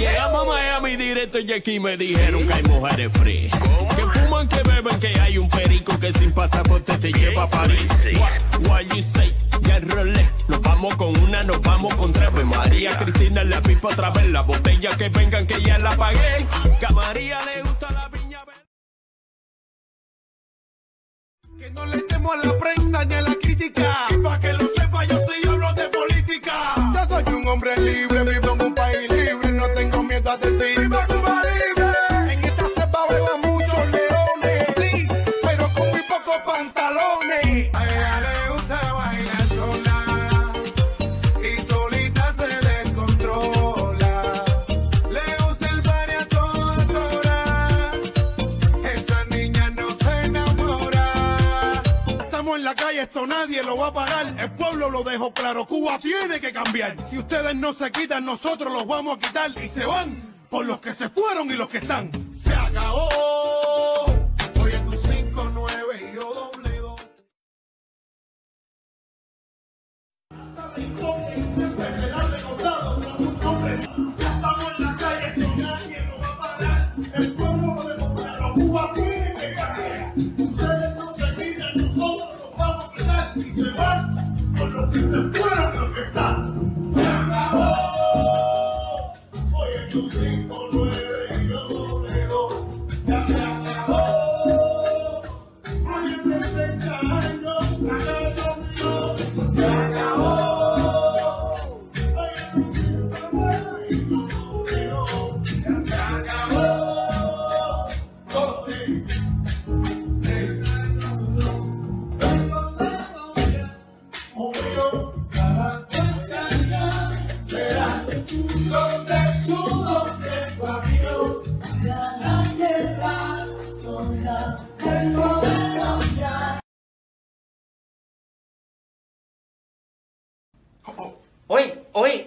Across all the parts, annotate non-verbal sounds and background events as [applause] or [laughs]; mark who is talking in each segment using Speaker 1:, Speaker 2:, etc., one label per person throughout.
Speaker 1: Llegamos a Miami directo y aquí me dijeron que hay mujeres free. Que fuman, que beben, que hay un perico que sin pasaporte te lleva a París. What, what you say? Ya rolé. Nos vamos con una, nos vamos con tres. Pues María Cristina la pipa otra vez. La botella que vengan que ya la pagué. Que a María le gusta la viña verde.
Speaker 2: Que no le temo a la prensa ni a la crítica. Y pa' que lo sepa, yo sí hablo de política. Yo soy un hombre libre, vivo nadie lo va a parar. El pueblo lo dejó claro, Cuba tiene que cambiar. Si ustedes no se quitan, nosotros los vamos a quitar. Y se van por los que se fueron y los que están. Se acabó. Se van con los que se fueron y los que están.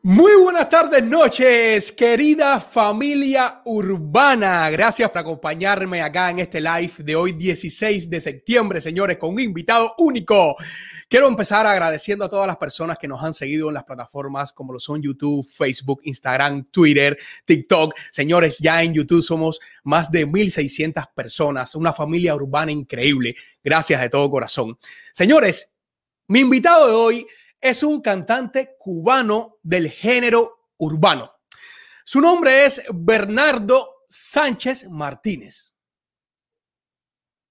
Speaker 3: Muy buenas tardes, noches, querida familia urbana. Gracias por acompañarme acá en este live de hoy, 16 de septiembre, señores, con un invitado único. Quiero empezar agradeciendo a todas las personas que nos han seguido en las plataformas como lo son YouTube, Facebook, Instagram, Twitter, TikTok. Señores, ya en YouTube somos más de 1.600 personas, una familia urbana increíble. Gracias de todo corazón. Señores, mi invitado de hoy es un cantante cubano del género urbano. Su nombre es Bernardo Sánchez Martínez.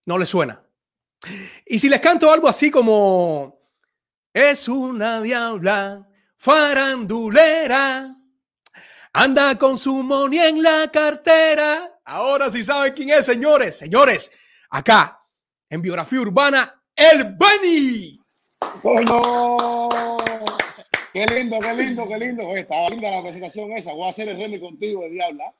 Speaker 3: ¿No le suena? Y si les canto algo así como es una diabla farandulera, anda con su money en la cartera. Ahora sí saben quién es, señores. Señores, acá en Biografía Urbana, el Benny.
Speaker 4: ¡Coño! Qué lindo, qué lindo, qué lindo. Oye, estaba linda la presentación esa. Voy a hacer el remix contigo de Diabla.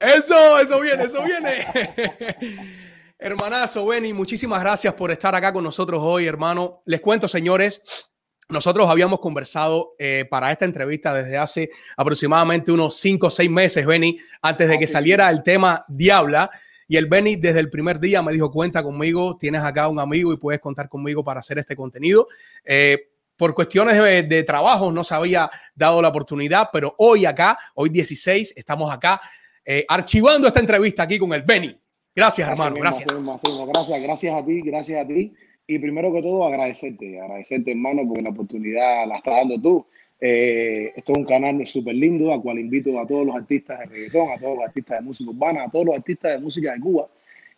Speaker 3: Eso, eso viene, eso viene. [laughs] Hermanazo, Benny, muchísimas gracias por estar acá con nosotros hoy, hermano. Les cuento, señores, nosotros habíamos conversado eh, para esta entrevista desde hace aproximadamente unos 5 o 6 meses, Benny, antes de que saliera el tema Diabla. Y el Benny desde el primer día me dijo, cuenta conmigo, tienes acá un amigo y puedes contar conmigo para hacer este contenido. Eh, por cuestiones de, de, trabajo no se había dado la oportunidad, pero hoy acá, hoy 16, estamos acá eh, archivando esta entrevista aquí con el Benny. Gracias, hermano.
Speaker 4: Mismo,
Speaker 3: gracias.
Speaker 4: mismo, mismo. Gracias, gracias a ti, gracias a ti. Y primero que todo, agradecerte, agradecerte, hermano, porque la oportunidad la estás dando tú. Eh, esto es un canal súper lindo, al cual invito a todos los artistas de reggaetón, a todos los artistas de música urbana, a todos los artistas de música de Cuba,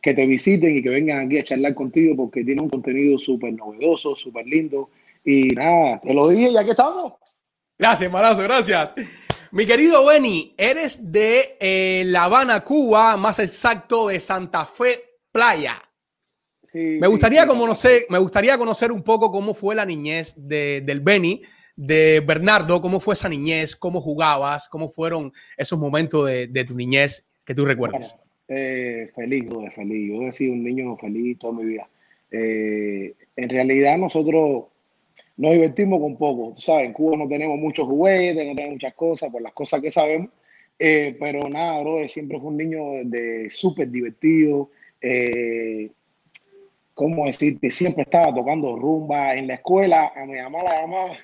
Speaker 4: que te visiten y que vengan aquí a charlar contigo, porque tiene un contenido súper novedoso, súper lindo. Y nada, te lo dije, ya que estamos.
Speaker 3: Gracias, marazo, gracias. Mi querido Benny, eres de eh, La Habana, Cuba, más exacto de Santa Fe Playa.
Speaker 4: Sí,
Speaker 3: me gustaría
Speaker 4: sí,
Speaker 3: conocer, me gustaría conocer un poco cómo fue la niñez de, del Benny de Bernardo, ¿cómo fue esa niñez? ¿Cómo jugabas? ¿Cómo fueron esos momentos de, tu niñez que tú recuerdas?
Speaker 4: Eh, feliz, feliz. Yo he sido un niño feliz toda mi vida. Eh, en realidad nosotros nos divertimos con poco. Tú sabes, en Cuba no tenemos muchos juguetes, no tenemos muchas cosas, por las cosas que sabemos. Eh, pero nada, bro, siempre fue un niño de, súper divertido. Eh, ¿Cómo decirte? Siempre estaba tocando rumba en la escuela. A mi mamá la llamaba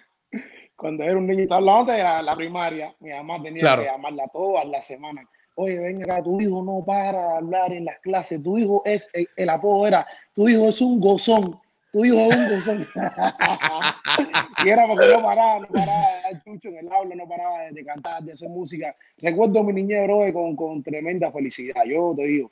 Speaker 4: cuando era un niño, estaba hablando de la, primaria. Mi mamá tenía que llamarla todas las semanas. Oye, venga acá, tu hijo no para de hablar en las clases. Tu hijo es, el, el apodo era, tu hijo es un gozón tu hijo es un gozón. [laughs] y era porque no paraba, no paraba de chucho en el aula, no paraba de, cantar, de hacer música. Recuerdo mi niñez, bro, con, con tremenda felicidad. Yo te digo,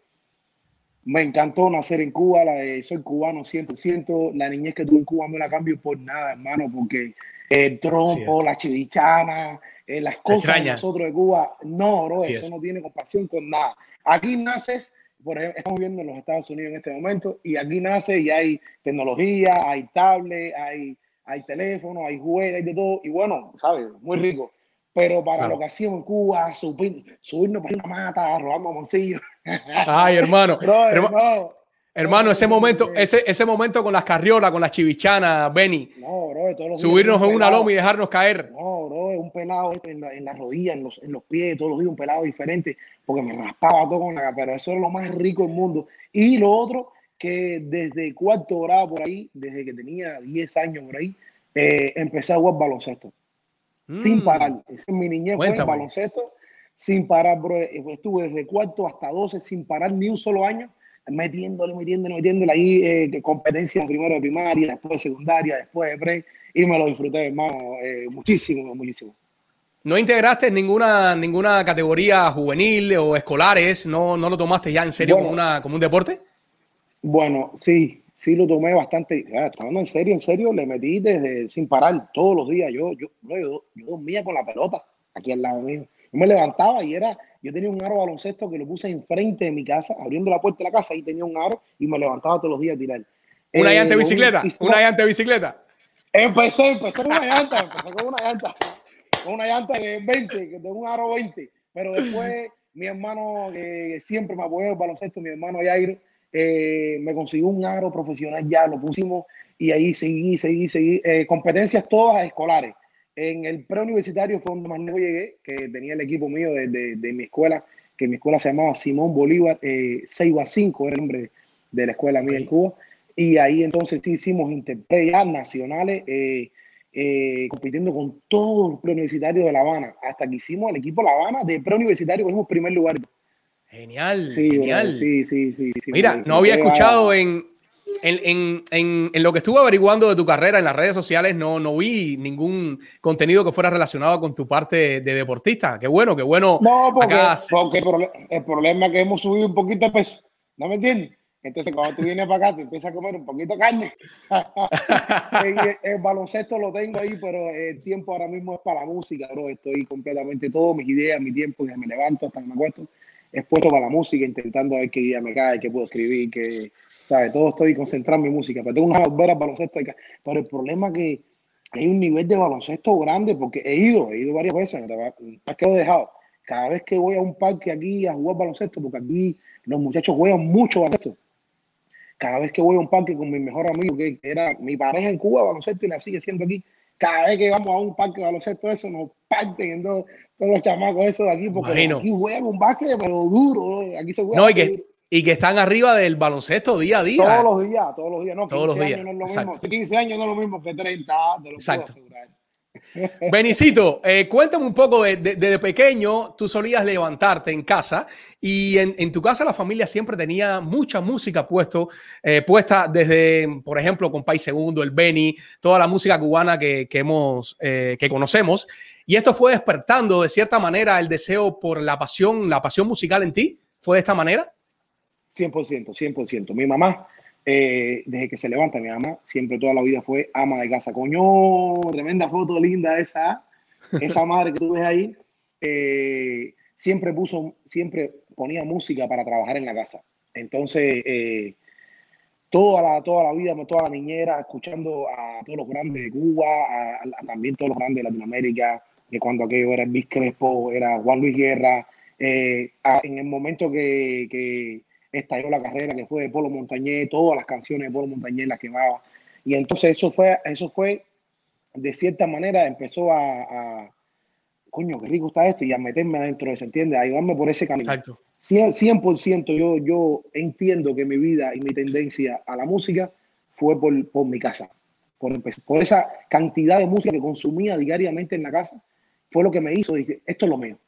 Speaker 4: me encantó nacer en Cuba, la soy cubano 100%. La niñez que tuve en Cuba no la cambio por nada, hermano, porque el trompo, la chivichana, eh, las cosas de nosotros de Cuba, no, bro, eso no tiene compasión con nada. Aquí naces por ejemplo, estamos viendo en los Estados Unidos en este momento, y aquí nace y hay tecnología, hay tablet, hay, hay teléfono, hay juegos, hay de todo, y bueno, ¿sabes? Muy rico. Pero para lo que hacíamos en Cuba, subirnos para una mata, robar mamoncillos.
Speaker 3: Ay, hermano. [laughs] hermano, ese momento, ese, ese momento con las carriolas, con las chivichanas, Benny. No, bro, todos los Subirnos en una loma y dejarnos caer.
Speaker 4: No, bro, un pelado en la, en la rodilla, en los, en los pies, todos los días un pelado diferente porque me raspaba todo con la pero eso es lo más rico del mundo. Y lo otro, que desde cuarto grado por ahí, desde que tenía 10 años por ahí, eh, empecé a jugar baloncesto. Sin mm. parar. Ese es mi niñez fue baloncesto, sin parar, bro. Estuve desde cuarto hasta 12 sin parar ni un solo año, metiéndole, metiéndole, metiéndole ahí eh, competencias primero de primaria, después de secundaria, después de pre, y me lo disfruté, hermano, eh, muchísimo, muchísimo.
Speaker 3: ¿No integraste ninguna, ninguna categoría juvenil o escolares? ¿No, no lo tomaste ya en serio como, una, como un deporte?
Speaker 4: Bueno, sí, sí lo tomé bastante. En serio, en serio, le metí desde sin parar todos los días. Yo, yo, yo, yo dormía con la pelota aquí al lado mío. Yo me levantaba y era, yo tenía un aro baloncesto que lo puse enfrente de mi casa, abriendo la puerta de la casa, y tenía un aro y me levantaba todos los días a tirar.
Speaker 3: ¿Una llanta de eh, bicicleta? ¿Una llanta de bicicleta?
Speaker 4: Empecé, empecé con una llanta, empecé con una llanta con una llanta de 20, de un aro 20. Pero después mi hermano, que siempre me apoyó el baloncesto, mi hermano Jairo, eh, me consiguió un aro profesional ya, lo pusimos y ahí seguí, seguí, seguí. Eh, competencias todas escolares. En el preuniversitario fue donde más lejos llegué, que tenía el equipo mío de, de, mi escuela, que mi escuela se llamaba Simón Bolívar, eh, 5, era el nombre de la escuela mía en Cuba. Y ahí entonces sí hicimos interpretas nacionales. Eh, eh, compitiendo con todos los preuniversitarios de La Habana, hasta que hicimos el equipo La Habana de preuniversitario, cogimos primer lugar.
Speaker 3: Genial, genial. sí, sí, sí, Mira, no había escuchado en, en, en, en, lo que estuve averiguando de tu carrera en las redes sociales, no, no vi ningún contenido que fuera relacionado con tu parte de deportista. Qué bueno, qué bueno.
Speaker 4: No, porque, porque el problema es que hemos subido un poquito de peso. ¿No me entiendes? Entonces, cuando tú vienes para acá, te empiezas a comer un poquito de carne. [laughs] el, baloncesto lo tengo ahí, pero el tiempo ahora mismo es para la música, bro. Estoy completamente todo, mis ideas, mi tiempo, desde me levanto hasta que me acuesto, expuesto para la música, intentando ver qué día me cae, qué puedo escribir, que, ¿sabes? Todo estoy concentrado en mi música. Pero tengo una volver al baloncesto. Pero el problema es que hay un nivel de baloncesto grande, porque he ido, he ido varias veces, ¿para qué lo he dejado? Cada vez que voy a un parque aquí a jugar baloncesto, porque aquí los muchachos juegan mucho baloncesto cada vez que voy a un parque con mi mejor amigo, que era mi pareja en Cuba, baloncesto, y la sigue siendo aquí, cada vez que vamos a un parque de baloncesto, eso nos parten en todos los chamacos esos de aquí, porque aquí juegan un básquet, pero duro, aquí se juega.
Speaker 3: No, y que, y que están arriba del baloncesto día a día.
Speaker 4: Todos los días, todos los días, no, todos los días. no es lo mismo, 15 años no es lo mismo que 30, de lo Exacto. [laughs]
Speaker 3: Benicito, eh, cuéntame un poco, desde de, pequeño tú solías levantarte en casa y en, tu casa la familia siempre tenía mucha música puesto, eh, puesta desde, por ejemplo, con País Segundo, el Beni, toda la música cubana que, hemos, eh, que conocemos. Y esto fue despertando de cierta manera el deseo por la pasión, la pasión musical en ti. ¿Fue de esta manera?
Speaker 4: 100%, 100%. Mi mamá eh, desde que se levanta mi mamá, siempre toda la vida fue ama de casa. Coño, tremenda foto linda esa, [laughs] esa madre que tú ves ahí. Eh, siempre puso, siempre ponía música para trabajar en la casa. Entonces, eh, toda la, toda la vida, toda la niñera, escuchando a todos los grandes de Cuba, a, también todos los grandes de Latinoamérica, que cuando aquello era Luis Crespo, era Juan Luis Guerra, eh, en el momento que, que, estalló la carrera, que fue de Polo Montañé, todas las canciones de Polo Montañé las quemaba. Y entonces eso fue, eso fue de cierta manera, empezó a, coño, qué rico está esto, y a meterme adentro de eso, ¿entiendes? A llevarme por ese camino. Exacto. 100%, yo, yo entiendo que mi vida y mi tendencia a la música fue por, por mi casa, por, por esa cantidad de música que consumía diariamente en la casa, fue lo que me hizo, dije, esto es lo mío.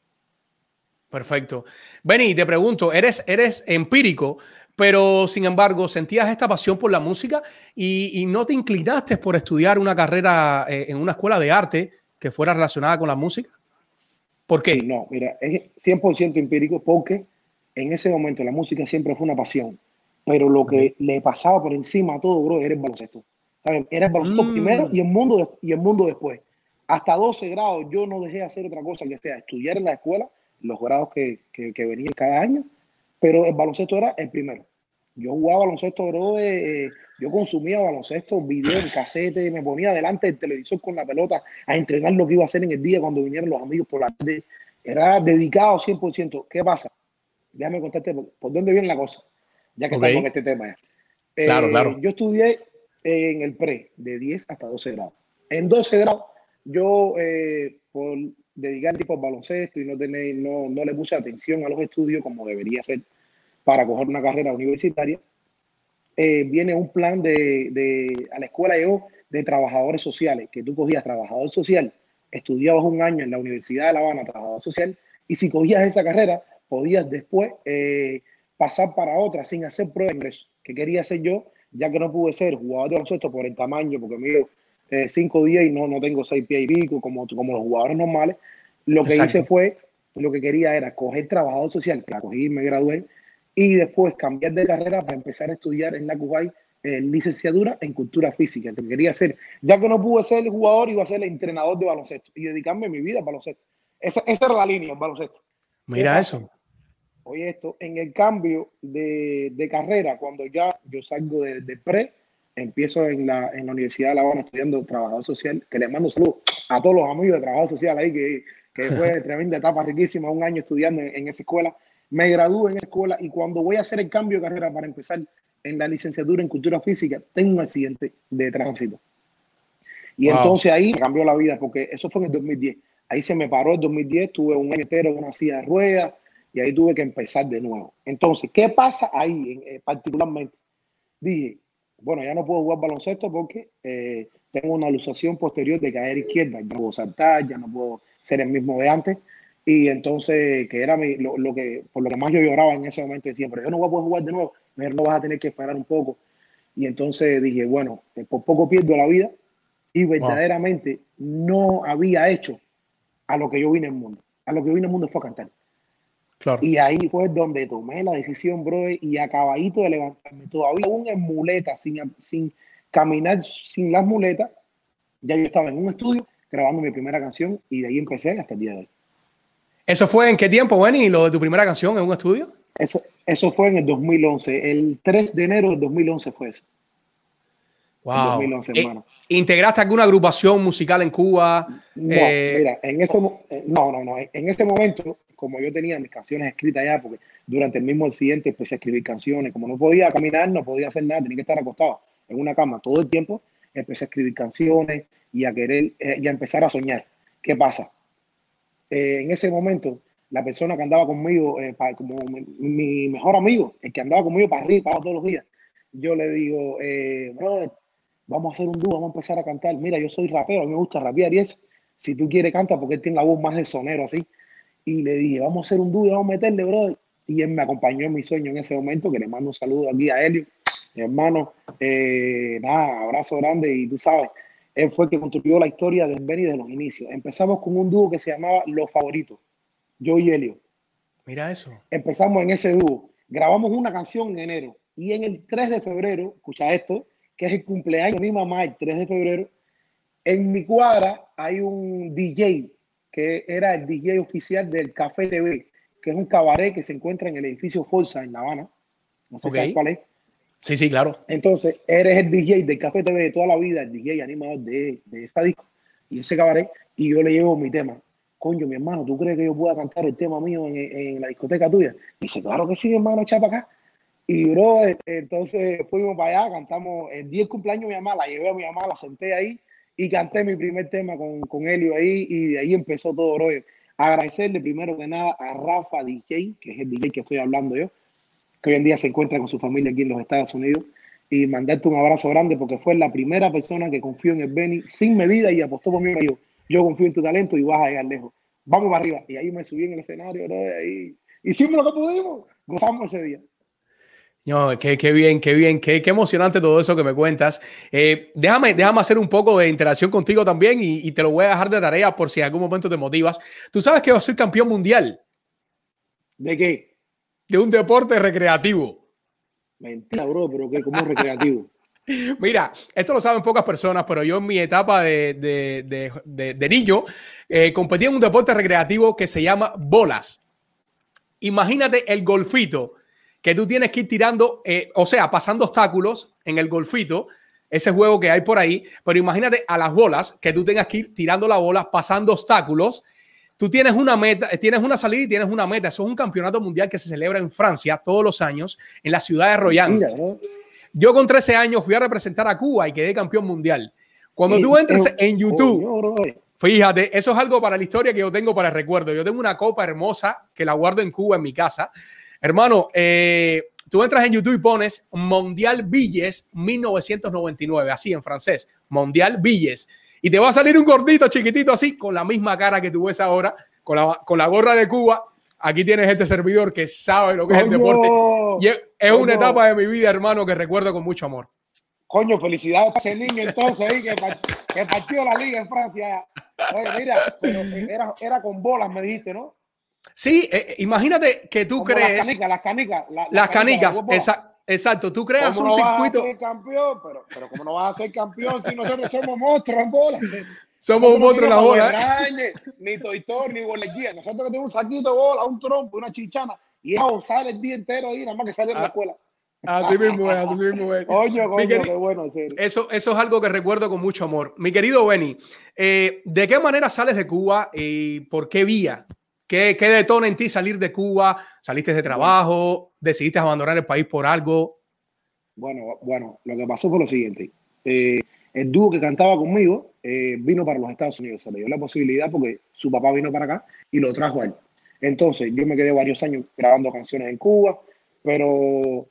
Speaker 3: Perfecto. Benny, te pregunto, eres, eres empírico, pero sin embargo sentías esta pasión por la música y, no te inclinaste por estudiar una carrera eh, en una escuela de arte que fuera relacionada con la música. ¿Por qué?
Speaker 4: no, mira, es 100% empírico porque en ese momento la música siempre fue una pasión, pero lo que le pasaba por encima a todo, bro, era el baloncesto. Era el baloncesto mm. primero y el, mundo, y el mundo después. Hasta 12 grados yo no dejé de hacer otra cosa que sea estudiar en la escuela los grados que, que, venían cada año, pero el baloncesto era el primero. Yo jugaba baloncesto, bro, eh, yo consumía baloncesto, video, casete, me ponía delante del televisor con la pelota a entrenar lo que iba a hacer en el día cuando vinieran los amigos por la tarde. Era dedicado 100%. ¿Qué pasa? Déjame contarte por, dónde viene la cosa, ya que estamos en este tema.
Speaker 3: claro, claro.
Speaker 4: Eh, yo estudié en el pre, de 10 hasta 12 grados. En 12 grados, yo, eh, por dedicar tipo al baloncesto y no, tener, no, no le puse atención a los estudios como debería ser para coger una carrera universitaria, eh, viene un plan de, de, a la escuela yo de trabajadores sociales, que tú cogías trabajador social, estudiabas un año en la Universidad de La Habana, trabajador social, y si cogías esa carrera, podías después eh, pasar para otra sin hacer prueba de ingreso, que quería hacer yo, ya que no pude ser jugador de baloncesto por el tamaño, porque mido eh, cinco días y no, no tengo seis pies y pico como, como los jugadores normales. Lo que hice fue, lo que quería era coger trabajador social, que la cogí y me gradué, y después cambiar de carrera para empezar a estudiar en la Kuwait eh, licenciatura en cultura física, que quería ser, ya que no pude ser el jugador, iba a ser el entrenador de baloncesto y dedicarme mi vida al baloncesto. Esa, esa era la línea, el baloncesto.
Speaker 3: Mira eso.
Speaker 4: Oye, esto, en el cambio de, de carrera, cuando ya yo salgo de, de pre, empiezo en la, en la Universidad de La Habana estudiando trabajador social, que les mando saludos a todos los amigos de trabajador social ahí, que, que fue [laughs] tremenda etapa riquísima, un año estudiando en, esa escuela. Me gradué en esa escuela y cuando voy a hacer el cambio de carrera para empezar en la licenciatura en cultura física, tengo un accidente de tránsito. Y entonces ahí cambió la vida, porque eso fue en el 2010. Ahí se me paró el 2010, tuve un año entero en una silla de ruedas y ahí tuve que empezar de nuevo. Entonces, ¿qué pasa ahí eh, particularmente? Dije, bueno, ya no puedo jugar baloncesto porque eh, tengo una alusación posterior de caer izquierda, ya no puedo saltar, ya no puedo ser el mismo de antes. Y entonces, que era lo, que, por lo que más yo lloraba en ese momento, decía, pero yo no voy a poder jugar de nuevo, mejor no vas a tener que esperar un poco. Y entonces dije, bueno, eh, por poco pierdo la vida y verdaderamente no había hecho a lo que yo vine al mundo. A lo que yo vine al mundo fue a cantar. Y ahí fue donde tomé la decisión, bro, y acabadito de levantarme, todavía aún en muletas, sin, sin caminar sin las muletas, ya yo estaba en un estudio grabando mi primera canción y de ahí empecé hasta el día de hoy.
Speaker 3: ¿Eso fue en qué tiempo, Benny, lo de tu primera canción en un estudio?
Speaker 4: Eso, eso fue en el 2011, el 3 de enero del 2011 fue eso.
Speaker 3: Wow. 2011, eh, ¿Integraste alguna agrupación musical en Cuba?
Speaker 4: No, eh, mira, en ese, eh, no, no, no, en ese momento como yo tenía mis canciones escritas ya, porque durante el mismo accidente empecé a escribir canciones, como no podía caminar, no podía hacer nada, tenía que estar acostado en una cama todo el tiempo, empecé a escribir canciones y a querer, eh, y a empezar a soñar. ¿Qué pasa? Eh, en ese momento, la persona que andaba conmigo, eh, como mi, mejor amigo, el que andaba conmigo para arriba, para todos los días, yo le digo, brother, vamos a hacer un dúo, vamos a empezar a cantar. Mira, yo soy rapero, a mí me gusta rapear y eso. Si tú quieres, canta porque él tiene la voz más de sonero así y le dije, vamos a hacer un dúo, vamos a meterle, brother. Y él me acompañó en mi sueño en ese momento, que le mando un saludo aquí a Helio, mi hermano. Eh, nada, abrazo grande y tú sabes, él fue el que construyó la historia del Benny de los inicios. Empezamos con un dúo que se llamaba Los Favoritos, yo y Helio.
Speaker 3: Mira eso.
Speaker 4: Empezamos en ese dúo. Grabamos una canción en enero y en el 3 de febrero, escucha esto, que es el cumpleaños de mi mamá, el 3 de febrero, en mi cuadra hay un DJ que era el DJ oficial del Café TV, que es un cabaret que se encuentra en el edificio Forza en La Habana. No sé cuál es.
Speaker 3: Sí, sí, claro.
Speaker 4: Entonces, eres el DJ del Café TV de toda la vida, el DJ animador de, de esta disco y ese cabaret, y yo le llevo mi tema. Coño, mi hermano, ¿tú crees que yo pueda cantar el tema mío en, en la discoteca tuya? Y dice, claro que sí, hermano, echa para acá. Y bro, entonces fuimos para allá, cantamos el día del cumpleaños de mi mamá, la llevé a mi mamá, la senté ahí y canté mi primer tema con, con Helio ahí y de ahí empezó todo, bro. Agradecerle primero que nada a Rafa DJ, que es el DJ que estoy hablando yo, que hoy en día se encuentra con su familia aquí en los Estados Unidos, y mandarte un abrazo grande porque fue la primera persona que confió en el Benny sin medida y apostó por mí y me dijo, yo confío en tu talento y vas a llegar lejos. Vamos para arriba. Y ahí me subí en el escenario, bro, y hicimos lo que pudimos, gozamos ese día.
Speaker 3: No, qué, qué, bien, qué bien, qué, qué, emocionante todo eso que me cuentas. Eh, déjame, déjame hacer un poco de interacción contigo también y, y, te lo voy a dejar de tarea por si en algún momento te motivas. Tú sabes que yo soy campeón mundial.
Speaker 4: ¿De qué?
Speaker 3: De un deporte recreativo.
Speaker 4: Mentira, bro, pero ¿qué? ¿Cómo recreativo? [laughs]
Speaker 3: Mira, esto lo saben pocas personas, pero yo en mi etapa de, de, de, de, de niño eh, competí en un deporte recreativo que se llama bolas. Imagínate el golfito que tú tienes que ir tirando, eh, o sea, pasando obstáculos en el golfito, ese juego que hay por ahí, pero imagínate a las bolas que tú tengas que ir tirando la bola, pasando obstáculos. Tú tienes una meta, eh, tienes una salida y tienes una meta. Eso es un campeonato mundial que se celebra en Francia todos los años, en la ciudad de Royan. Yo con 13 años fui a representar a Cuba y quedé campeón mundial. Cuando tú entres en YouTube, fíjate, eso es algo para la historia que yo tengo para el recuerdo. Yo tengo una copa hermosa que la guardo en Cuba en mi casa Hermano, eh, tú entras en YouTube y pones Mundial Villes 1999, así en francés, Mundial Villes. Y te va a salir un gordito chiquitito así, con la misma cara que tú ves ahora, con la, con la gorra de Cuba. Aquí tienes este servidor que sabe lo que es el deporte. Y es, es una etapa de mi vida, hermano, que recuerdo con mucho amor.
Speaker 4: Coño, felicidades para ese niño entonces ahí que, que partió la liga en Francia. Oye, mira, pero era, era con bolas, me dijiste, ¿no?
Speaker 3: Sí, eh, imagínate que tú
Speaker 4: Como
Speaker 3: crees.
Speaker 4: Las canicas, las canicas. La,
Speaker 3: las canicas, esa, exacto. Tú creas un
Speaker 4: no
Speaker 3: circuito.
Speaker 4: Vas a ser campeón, pero, pero ¿cómo no vas a ser campeón si nosotros somos monstruos en bola? [laughs]
Speaker 3: Somos un monstruo en la bola.
Speaker 4: Ni Toy Story, ni bolequía. Nosotros tenemos un saquito de bola, un trompo, una chichana. Y eso sale el día entero ahí, nada más que sale de la escuela.
Speaker 3: Así mismo es, así mismo es. [laughs]
Speaker 4: Coño, coño, querido, qué bueno.
Speaker 3: Eso, eso es algo que recuerdo con mucho amor. Mi querido Benny, eh, ¿de qué manera sales de Cuba y por qué vía? ¿Qué, ¿Qué, detona en ti salir de Cuba? ¿Saliste de trabajo? ¿Decidiste abandonar el país por algo?
Speaker 4: Bueno, bueno, lo que pasó fue lo siguiente. Eh, el dúo que cantaba conmigo eh, vino para los Estados Unidos. Se le dio la posibilidad porque su papá vino para acá y lo trajo a él. Entonces, yo me quedé varios años grabando canciones en Cuba, pero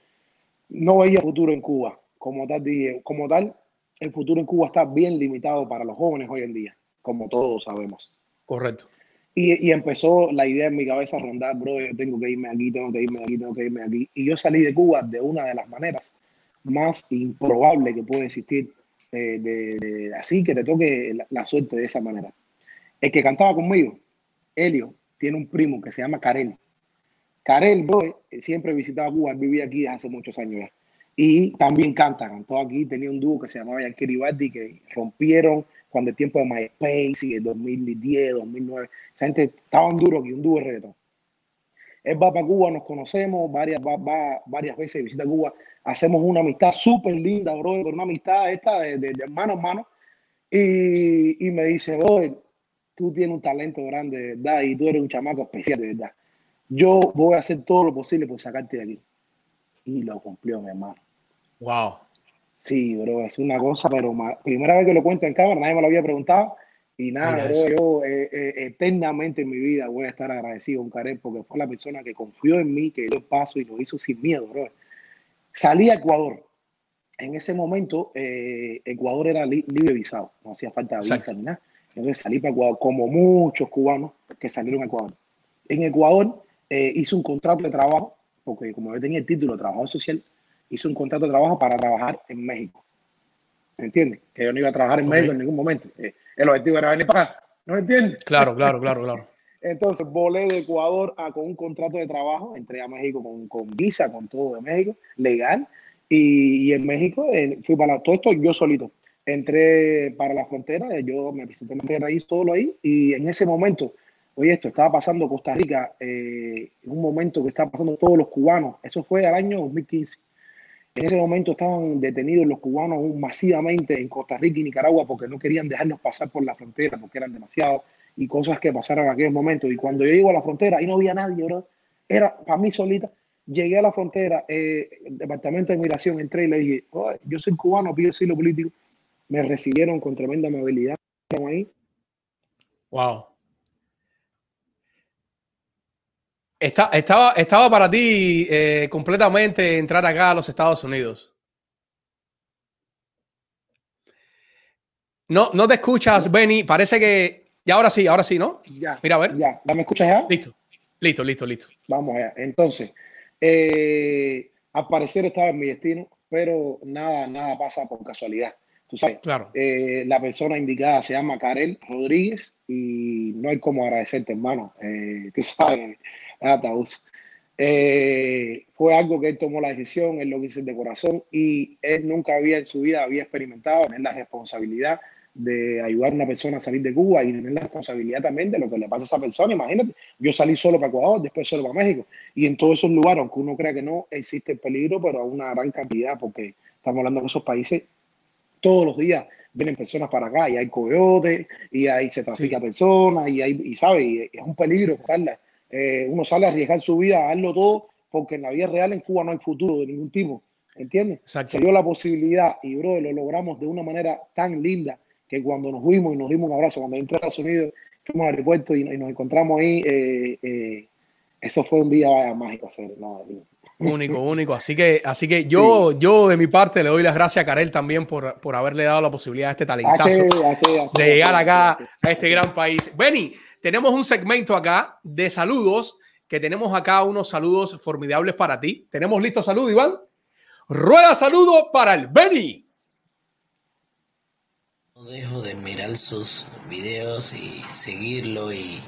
Speaker 4: no veía futuro en Cuba. Como tal, dije, como tal, el futuro en Cuba está bien limitado para los jóvenes hoy en día, como todos sabemos.
Speaker 3: Correcto.
Speaker 4: Y, y, empezó la idea en mi cabeza a rondar, bro, yo tengo que irme aquí, tengo que irme aquí, tengo que irme aquí. Y yo salí de Cuba de una de las maneras más improbables que puede existir, eh, de, de, así que te toque la, la, suerte de esa manera. El que cantaba conmigo, Helio, tiene un primo que se llama Karel. Karel, bro, siempre visitaba Cuba, vivía aquí hace muchos años ya. Y también canta, cantó aquí, tenía un dúo que se llamaba Yankee que rompieron cuando el tiempo de MySpace y el 2010, 2009, esa gente estaban duro aquí, un dúo de reggaetón. Él va para Cuba, nos conocemos, varias, va, va varias veces, visita Cuba, hacemos una amistad súper linda, bro, una amistad esta de, de, de a hermano. Y, y, me dice, bro, tú tienes un talento grande, de verdad, y tú eres un chamaco especial, de verdad. Yo voy a hacer todo lo posible por sacarte de aquí. Y lo cumplió, mi hermano.
Speaker 3: Wow.
Speaker 4: Sí, bro, es una cosa, pero primera vez que lo cuento en cámara, nadie me lo había preguntado. Y nada, bro, yo eh, eh, eternamente en mi vida voy a estar agradecido con Karen porque fue la persona que confió en mí, que dio el paso y lo hizo sin miedo, bro. Salí a Ecuador. En ese momento, eh, Ecuador era li libre visado, no hacía falta visa ni nada. Entonces salí para Ecuador, como muchos cubanos que salieron a Ecuador. En Ecuador hice un contrato de trabajo, porque como yo tenía el título de trabajador social, hice un contrato de trabajo para trabajar en México. ¿Me entiendes? Que yo no iba a trabajar en okay. México en ningún momento. Eh, el objetivo era venir para acá. ¿No me entiendes?
Speaker 3: Claro, claro, claro, [laughs] claro.
Speaker 4: Entonces volé de Ecuador a, con un contrato de trabajo, entré a México con, con visa, con todo de México, legal. Y, y en México eh, fui para todo esto yo solito. Entré para la frontera, yo me presenté en la raíz, todo ahí. Y en ese momento, oye, esto estaba pasando Costa Rica, eh, en un momento que estaba pasando todos los cubanos. Eso fue al año 2015 En ese momento estaban detenidos los cubanos masivamente en Costa Rica y Nicaragua porque no querían dejarnos pasar por la frontera, porque eran demasiados y cosas que pasaron en aquellos momentos. Y cuando yo llego a la frontera, ahí no había nadie, bro. Era para mí solita. Llegué a la frontera, eh, el departamento de migración, entré y le dije, yo soy cubano, pido asilo político. Me recibieron con tremenda amabilidad. Ahí.
Speaker 3: Wow. Estaba, estaba para ti eh, completamente entrar acá a los Estados Unidos. No, no te escuchas, Benny. Parece que. Y ahora sí, ahora sí, ¿no?
Speaker 4: Ya.
Speaker 3: Mira, a ver.
Speaker 4: Ya. ¿Me escuchas ya?
Speaker 3: Listo. Listo, listo, listo.
Speaker 4: Vamos allá. Entonces, eh, al parecer estaba en mi destino, pero nada, nada pasa por casualidad. Tú sabes,
Speaker 3: claro.
Speaker 4: Eh, la persona indicada se llama Karel Rodríguez y no hay como agradecerte, hermano. Tú sabes, eh, fue algo que él tomó la decisión, él lo hizo de corazón y él nunca había en su vida había experimentado tener la responsabilidad de ayudar a una persona a salir de Cuba y tener la responsabilidad también de lo que le pasa a esa persona. Imagínate, yo salí solo para Ecuador, después solo para México y en todos esos lugares, aunque uno crea que no existe el peligro, pero a una gran cantidad, porque estamos hablando de esos países todos los días vienen personas para acá y hay coyotes y ahí se trafica personas y hay, y sabe, y es un peligro, Carla. Eh, uno sale a arriesgar su vida, a darlo todo, porque en la vida real en Cuba no hay futuro de ningún tipo. ¿Entiendes? Se dio la posibilidad y, bro, lo logramos de una manera tan linda que cuando nos fuimos y nos dimos un abrazo, cuando entré a Estados Unidos, fuimos al aeropuerto y, nos encontramos ahí, eh, eh, eso fue un día vaya, mágico hacer.
Speaker 3: Único, [laughs] único. Así que, así que yo, yo de mi parte le doy las gracias a Karel también por, por haberle dado la posibilidad a este talentazo de llegar acá a este gran país. Benny, tenemos un segmento acá de saludos, que tenemos acá unos saludos formidables para ti. ¿Tenemos listo saludo, Iván? Rueda saludo para el Benny.
Speaker 5: No dejo de mirar sus videos y seguirlo y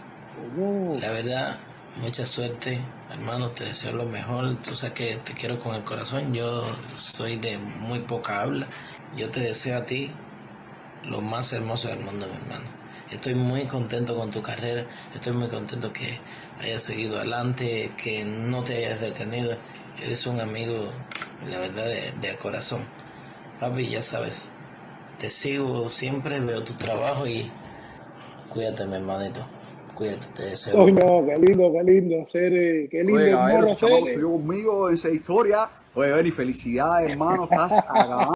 Speaker 5: la verdad, mucha suerte, hermano, te deseo lo mejor. Tú sabes que te quiero con el corazón. Yo soy de muy poca habla. Yo te deseo a ti lo más hermoso del mundo, mi hermano. Estoy muy contento con tu carrera, estoy muy contento que hayas seguido adelante, que no te hayas detenido. Eres un amigo, la verdad, de, corazón. Papi, ya sabes, te sigo siempre, veo tu trabajo y cuídate, mi hermanito. Cuídate, te deseo.
Speaker 4: Coño, qué lindo, qué lindo hacer, qué lindo
Speaker 6: Oye, conmigo esa historia. Oye, Beni, felicidades, hermano. Estás [laughs] acabando